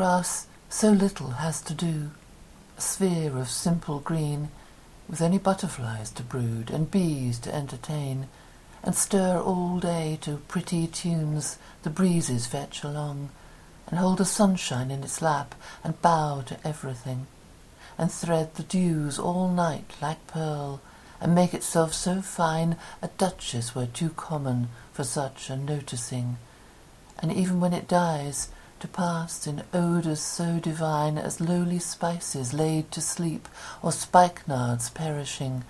Grass so little has to do, a sphere of simple green, with only butterflies to brood and bees to entertain, and stir all day to pretty tunes the breezes fetch along, and hold the sunshine in its lap and bow to everything, and thread the dews all night like pearl, and make itself so fine a duchess were too common for such a noticing, and even when it dies, to pass in odours so divine as lowly spices laid to sleep, or spikenards perishing,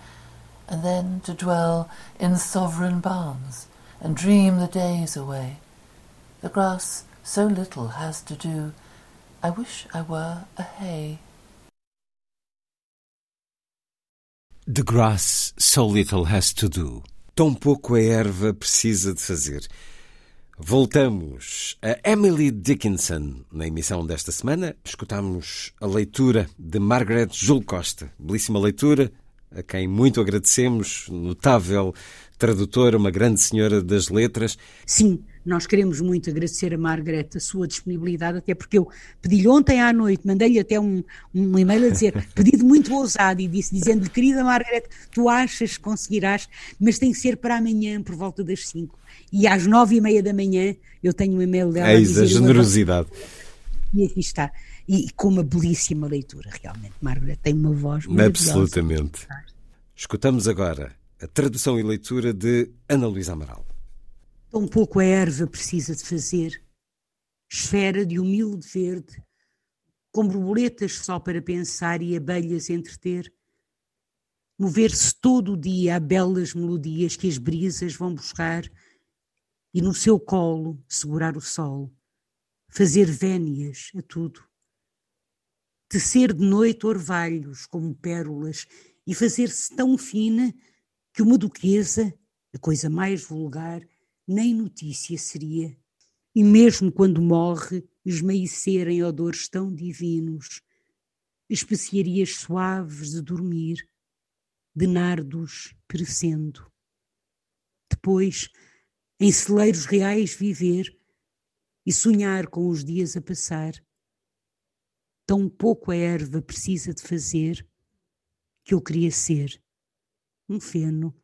and then to dwell in sovereign barns and dream the days away. The grass so little has to do, I wish I were a hay. The grass so little has to do. Tão pouco a erva precisa de fazer. Voltamos a Emily Dickinson. Na emissão desta semana, escutamos a leitura de Margaret Jul Costa. Belíssima leitura, a quem muito agradecemos, notável tradutora, uma grande senhora das letras. Sim, nós queremos muito agradecer a Margaret a sua disponibilidade, até porque eu pedi-lhe ontem à noite, mandei-lhe até um, um e-mail a dizer, pedido muito ousado, e disse, dizendo-lhe, querida Margaret, tu achas que conseguirás, mas tem que ser para amanhã, por volta das 5 e às nove e meia da manhã eu tenho um e-mail dela. Eis a, a generosidade. E aqui está. E com uma belíssima leitura, realmente. Margaret tem uma voz Absolutamente. Escutamos agora a tradução e leitura de Ana Luísa Amaral. Tão pouco a erva precisa de fazer, esfera de humilde verde, com borboletas só para pensar e abelhas entreter, mover-se todo o dia a belas melodias que as brisas vão buscar e no seu colo segurar o sol, fazer vénias a tudo. Tecer de noite orvalhos como pérolas e fazer-se tão fina que uma duquesa, a coisa mais vulgar, nem notícia seria. E mesmo quando morre, esmaecer em odores tão divinos, especiarias suaves de dormir, de nardos perecendo. Depois, em celeiros reais viver e sonhar com os dias a passar. Tão pouco a erva precisa de fazer que eu queria ser um feno.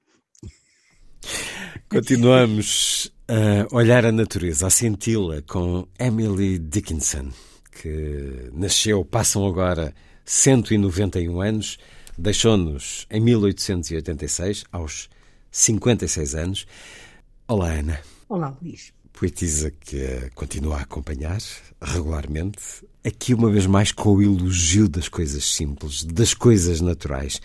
Continuamos a olhar a natureza, a senti-la com Emily Dickinson, que nasceu, passam agora 191 anos, deixou-nos em 1886, aos 56 anos. Olá, Ana. Olá, Luís. Poetisa que continua a acompanhar regularmente, aqui uma vez mais com o elogio das coisas simples, das coisas naturais.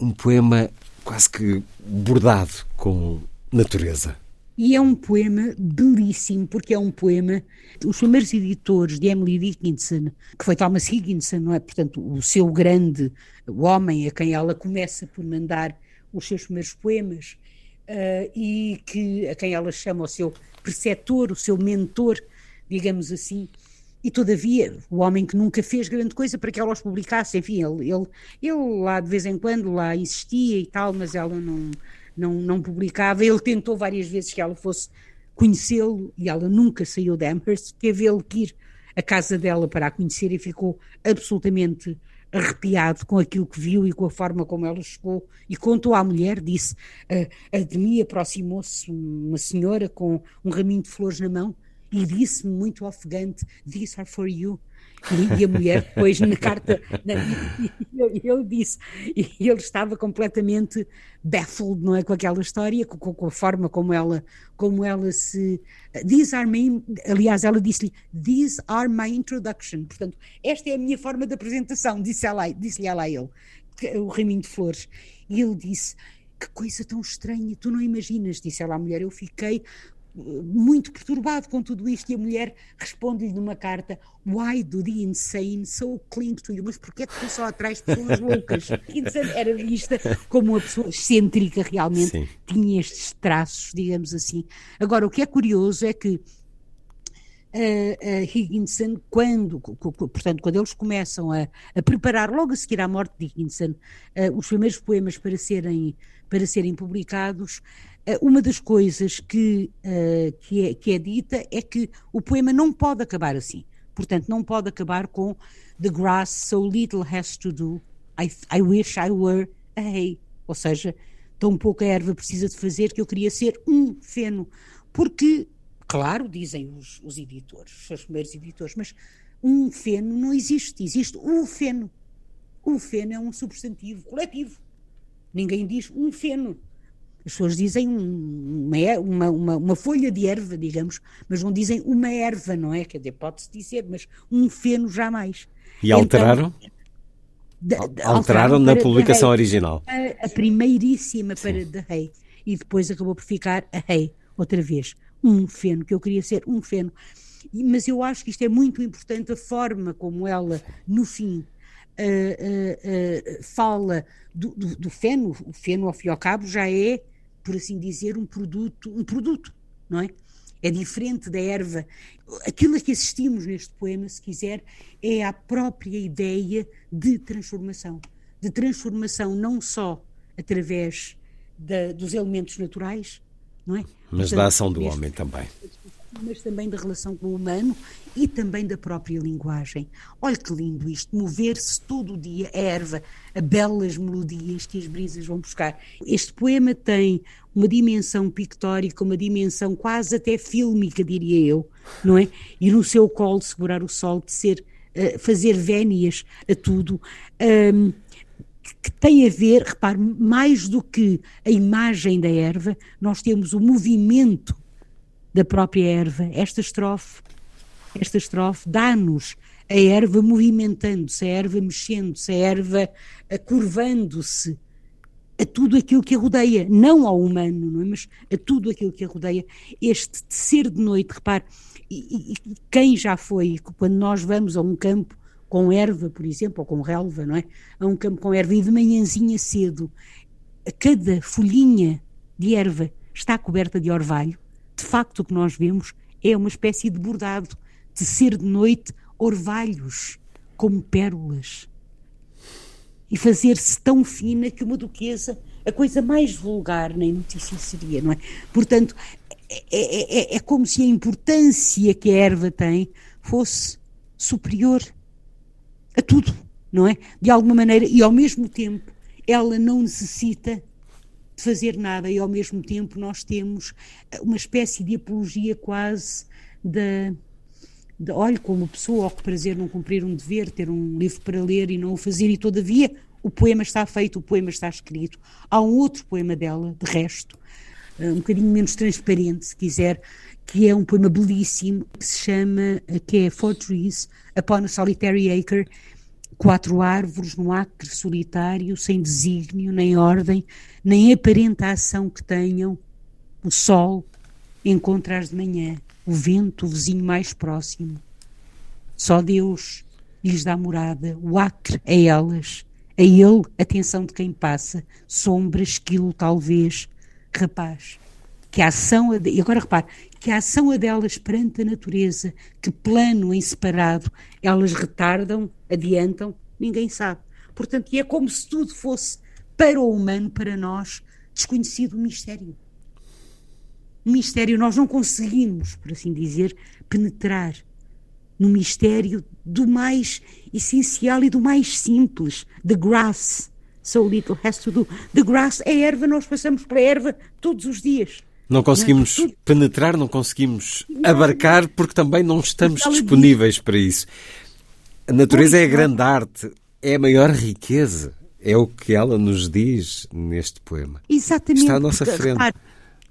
Um poema quase que bordado com natureza. E é um poema belíssimo, porque é um poema. Os primeiros editores de Emily Dickinson, que foi Thomas Higginson, não é? Portanto, o seu grande o homem a quem ela começa por mandar os seus primeiros poemas, uh, e que, a quem ela chama o seu preceptor, o seu mentor, digamos assim, e todavia o homem que nunca fez grande coisa para que ela os publicasse, enfim, ele, ele, ele lá de vez em quando lá insistia e tal, mas ela não, não, não publicava, ele tentou várias vezes que ela fosse conhecê-lo e ela nunca saiu de Amherst, teve ele que ir à casa dela para a conhecer e ficou absolutamente arrepiado com aquilo que viu e com a forma como ela chegou e contou à mulher, disse, a, a de mim aproximou-se uma senhora com um raminho de flores na mão e disse-me muito ofegante, these are for you, E, e a mulher depois na carta, na, ele disse, e ele estava completamente baffled, não é, com aquela história, com, com, a forma como ela, como ela se, these are my, aliás, ela disse-lhe, these are my introduction, portanto, esta é a minha forma de apresentação, disse-lhe ela, disse ela a ele, o raminho de flores, e ele disse, que coisa tão estranha, tu não imaginas, disse ela à mulher, eu fiquei muito perturbado com tudo isto, e a mulher responde-lhe numa carta: Why do the insane so cling to you? Mas porquê que tu só atrás pessoas loucas? Era vista como uma pessoa excêntrica, realmente Sim. tinha estes traços, digamos assim. Agora, o que é curioso é que uh, Higginson, quando, portanto, quando eles começam a, a, preparar, logo a seguir à morte de Higginson, uh, os primeiros poemas para serem, para serem publicados, uma das coisas que, uh, que, é, que é dita é que o poema não pode acabar assim. Portanto, não pode acabar com The grass so little has to do, I, I wish I were a hay. Ou seja, tão pouca erva precisa de fazer que eu queria ser um feno. Porque, claro, dizem os, os editores, os primeiros editores, mas um feno não existe, existe o feno. O feno é um substantivo coletivo. Ninguém diz um feno. As pessoas dizem uma, uma, uma, uma, folha de erva, digamos, mas não dizem uma erva, não é? Quer dizer, pode-se dizer, mas um feno jamais. E alteraram? Então, alteraram, na publicação original. A, a primeiríssima Sim. para The Hay. E depois acabou por ficar a Hay, outra vez. Um feno, que eu queria ser um feno. Mas eu acho que isto é muito importante, a forma como ela, no fim, Uh, uh, uh, fala do, do, do, feno, o feno ao fim e ao cabo já é por assim dizer, um produto, um produto, não é? É diferente da erva. Aquilo a que assistimos neste poema, se quiser, é a própria ideia de transformação. De transformação não só através da, dos elementos naturais, não é? Mas Portanto, da ação do homem também mas também da relação com o humano e também da própria linguagem. Olha que lindo isto, mover-se todo o dia, a erva, a belas melodias que as brisas vão buscar. Este poema tem uma dimensão pictórica, uma dimensão quase até fílmica, diria eu, não é? E no seu colo segurar o sol, de ser, uh, fazer vénias a tudo. Um, que tem a ver, repare, mais do que a imagem da erva, nós temos o movimento da própria erva. Esta estrofe, esta estrofe dá-nos a erva movimentando-se, a erva mexendo-se, a erva curvando-se a tudo aquilo que a rodeia, não ao humano, não é? mas a tudo aquilo que a rodeia. Este ser de noite, repare, e, e, quem já foi, quando nós vamos a um campo com erva, por exemplo, ou com relva, não é? A um campo com erva e de manhãzinha cedo, cada folhinha de erva está coberta de orvalho, de facto o que nós vemos é uma espécie de bordado, de ser de noite orvalhos, como pérolas. E fazer-se tão fina que uma duquesa, a coisa mais vulgar nem notícia seria, não é? Portanto, é, é, é, é como se a importância que a erva tem fosse superior a tudo, não é? De alguma maneira, e ao mesmo tempo ela não necessita fazer nada e ao mesmo tempo nós temos uma espécie de apologia quase da de, olhe como pessoa ao que prazer não cumprir um dever, ter um livro para ler e não o fazer e todavia o poema está feito, o poema está escrito. Há um outro poema dela, de resto, eh, um bocadinho menos transparente, se quiser, que é um poema belíssimo, que se chama, eh, que é Four Trees Upon a Solitary Acre, quatro árvores num acre solitário, sem desígnio, nem ordem, nem aparenta ação que tenham. O sol encontra-as de manhã, o vento, o vizinho mais próximo. Só Deus lhes dá morada, o acre a elas, a ele atenção de quem passa, sombra, esquilo talvez, rapaz. Que a ação, e agora repare, que a ação a delas perante a natureza, que plano em separado, elas retardam, adiantam, ninguém sabe. Portanto, é como se tudo fosse para o humano, para nós, desconhecido mistério. Um mistério, nós não conseguimos, por assim dizer, penetrar no mistério do mais essencial e do mais simples, the grass. So little has to do. The grass é erva, nós passamos pela erva todos os dias. Não conseguimos não, penetrar, não conseguimos abarcar, porque também não estamos disponíveis para isso. A natureza é a grande arte, é a maior riqueza. É o que ela nos diz neste poema. Exatamente. Está à nossa porque, frente. repare,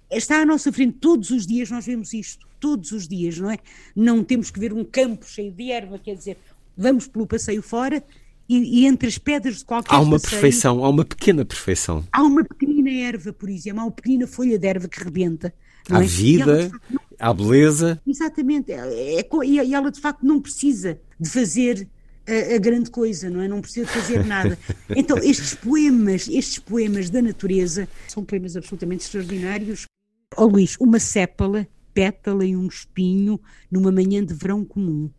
está à nossa frente. Todos os dias nós vemos isto. Todos os dias, não é? Não temos que ver um campo cheio de erva, quer dizer, vamos pelo passeio fora e, e entre as pedras de qualquer Há uma passeio, perfeição, há uma pequena perfeição. Há uma pequenina erva, por exemplo, há uma pequenina folha de erva que rebenta. Há é? Vida, facto, não- há beleza. Exatamente, é, é e ela de facto não precisa de fazer a, a grande coisa, não é? Não precisa de fazer nada. Então, estes poemas, estes poemas da natureza, são poemas absolutamente extraordinários. Ó Luís, uma sépala, pétala e um espinho numa manhã de verão comum,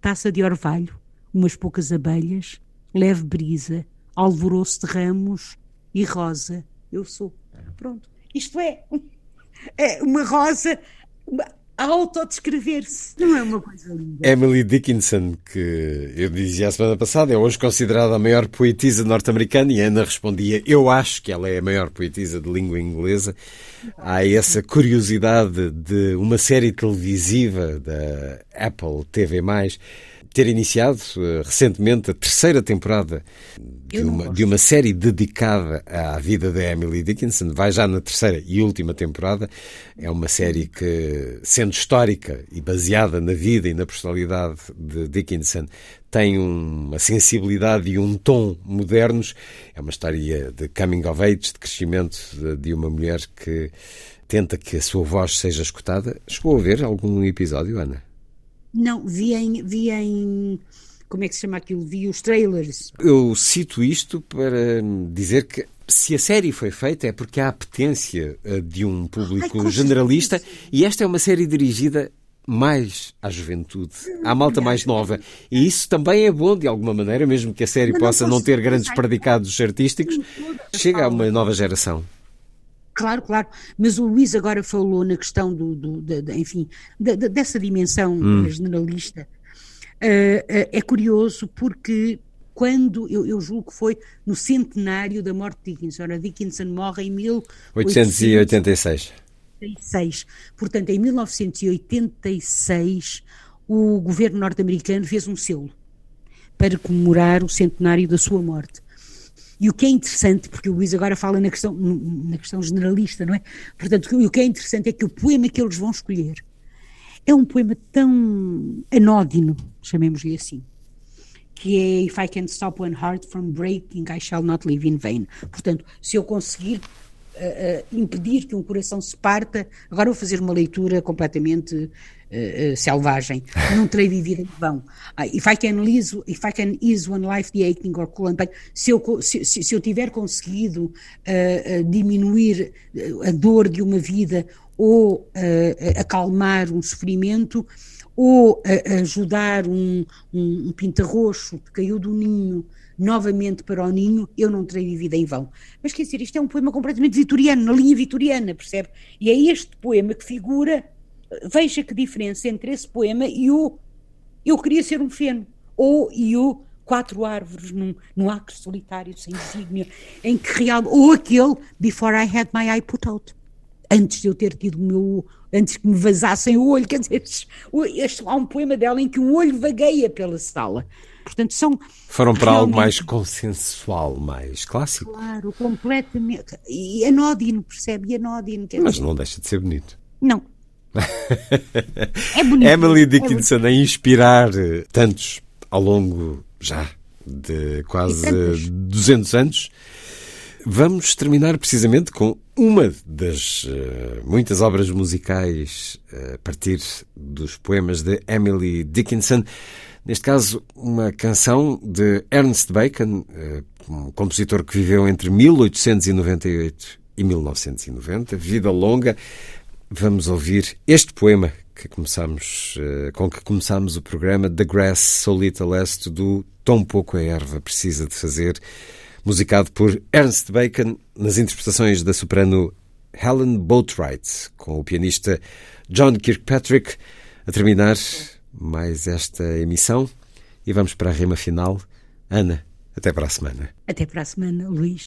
taça de orvalho, umas poucas abelhas, leve brisa, alvoroço de ramos e rosa. Eu sou. Pronto. Isto é, é uma rosa uma- a autodescrever-se. Não é uma coisa linda. Emily Dickinson, que eu dizia a semana passada, é hoje considerada a maior poetisa norte-americana e a Ana respondia: Eu acho que ela é a maior poetisa de língua inglesa. Há essa curiosidade de uma série televisiva da Apple TV, ter iniciado eh, recentemente a terceira temporada de uma, de uma série dedicada à vida da Emily Dickinson. Vai já na terceira e última temporada. É uma série que, sendo histórica e baseada na vida e na personalidade de Dickinson, tem uma sensibilidade e um tom modernos. É uma história de coming of age, de crescimento de uma mulher que tenta que a sua voz seja escutada. Chegou a ver algum episódio, Ana? Não, vi em, vi em. Como é que se chama aquilo? Vi os trailers. Eu cito isto para dizer que se a série foi feita é porque há apetência eh, de um Ai, público com generalista certeza. e esta é uma série dirigida mais à juventude, à malta mais nova. E isso também é bom de alguma maneira, mesmo que a série não possa não ter grandes Ai, predicados artísticos, chega a uma nova geração. Claro, claro. Mas o Luís agora falou na questão do, do- da- da- enfim, da- dessa dimensão generalista. Ah, ah, é curioso porque quando, eu, eu julgo que foi no centenário da morte de Dickinson. Ora, Dickinson morre em 1886. 886. Portanto, em 1986, o governo norte-americano fez um selo para comemorar o centenário da sua morte. E o que é interessante, porque o Luís agora fala na questão, na questão generalista, não é? Portanto, o que é interessante é que o poema que eles vão escolher é um poema tão anódino, chamemos-lhe assim, que é If I can stop one heart from breaking, I shall not live in vain. Portanto, se eu conseguir uh, uh, impedir que um coração se parta, agora vou fazer uma leitura completamente uh, selvagem, não terei vivido em vão. Ah, if, I can ease, if I can ease one life the aching or cool and pain, se eu, se, se eu tiver conseguido diminuir a dor de uma vida ou acalmar um sofrimento, ou ajudar um, um, um pinta-roxo que caiu do ninho novamente para o ninho, eu não terei vivido em vão. Mas quer dizer, isto é um poema completamente vitoriano, na linha vitoriana, percebe? E é este poema que figura, veja que diferença entre esse poema e o Eu queria ser um feno, ou e o Quatro árvores num, num acre solitário, sem desígnio, em que real, ou aquele Before I had my eye put out antes de eu ter tido o meu, antes que me vazassem o olho, quer dizer, este, há um poema dela em que o olho vagueia pela sala. Portanto, são. Foram para algo mais consensual, mais clássico. Claro, completamente. E anódino, percebe? E anódino. Mas dizer, não deixa de ser bonito. Não. é bonito. Emily é Dickinson a inspirar tantos ao longo já de quase E tantos. 200 anos. Vamos terminar precisamente com uma das eh, muitas obras musicais eh, a partir dos poemas de Emily Dickinson. Neste caso, uma canção de Ernest Bacon, eh, um compositor que viveu entre 1898 e 1990, vida longa. Vamos ouvir este poema que começamos, eh, com que começamos o programa, The Grass So Little Less, do Tão Pouco a Erva Precisa de Fazer, musicado por Ernest Bacon, nas interpretações da soprano Helen Boatwright, com o pianista John Kirkpatrick, a terminar mais esta emissão. E vamos para a rima final. Ana, até para a semana. Até para a semana, Luís.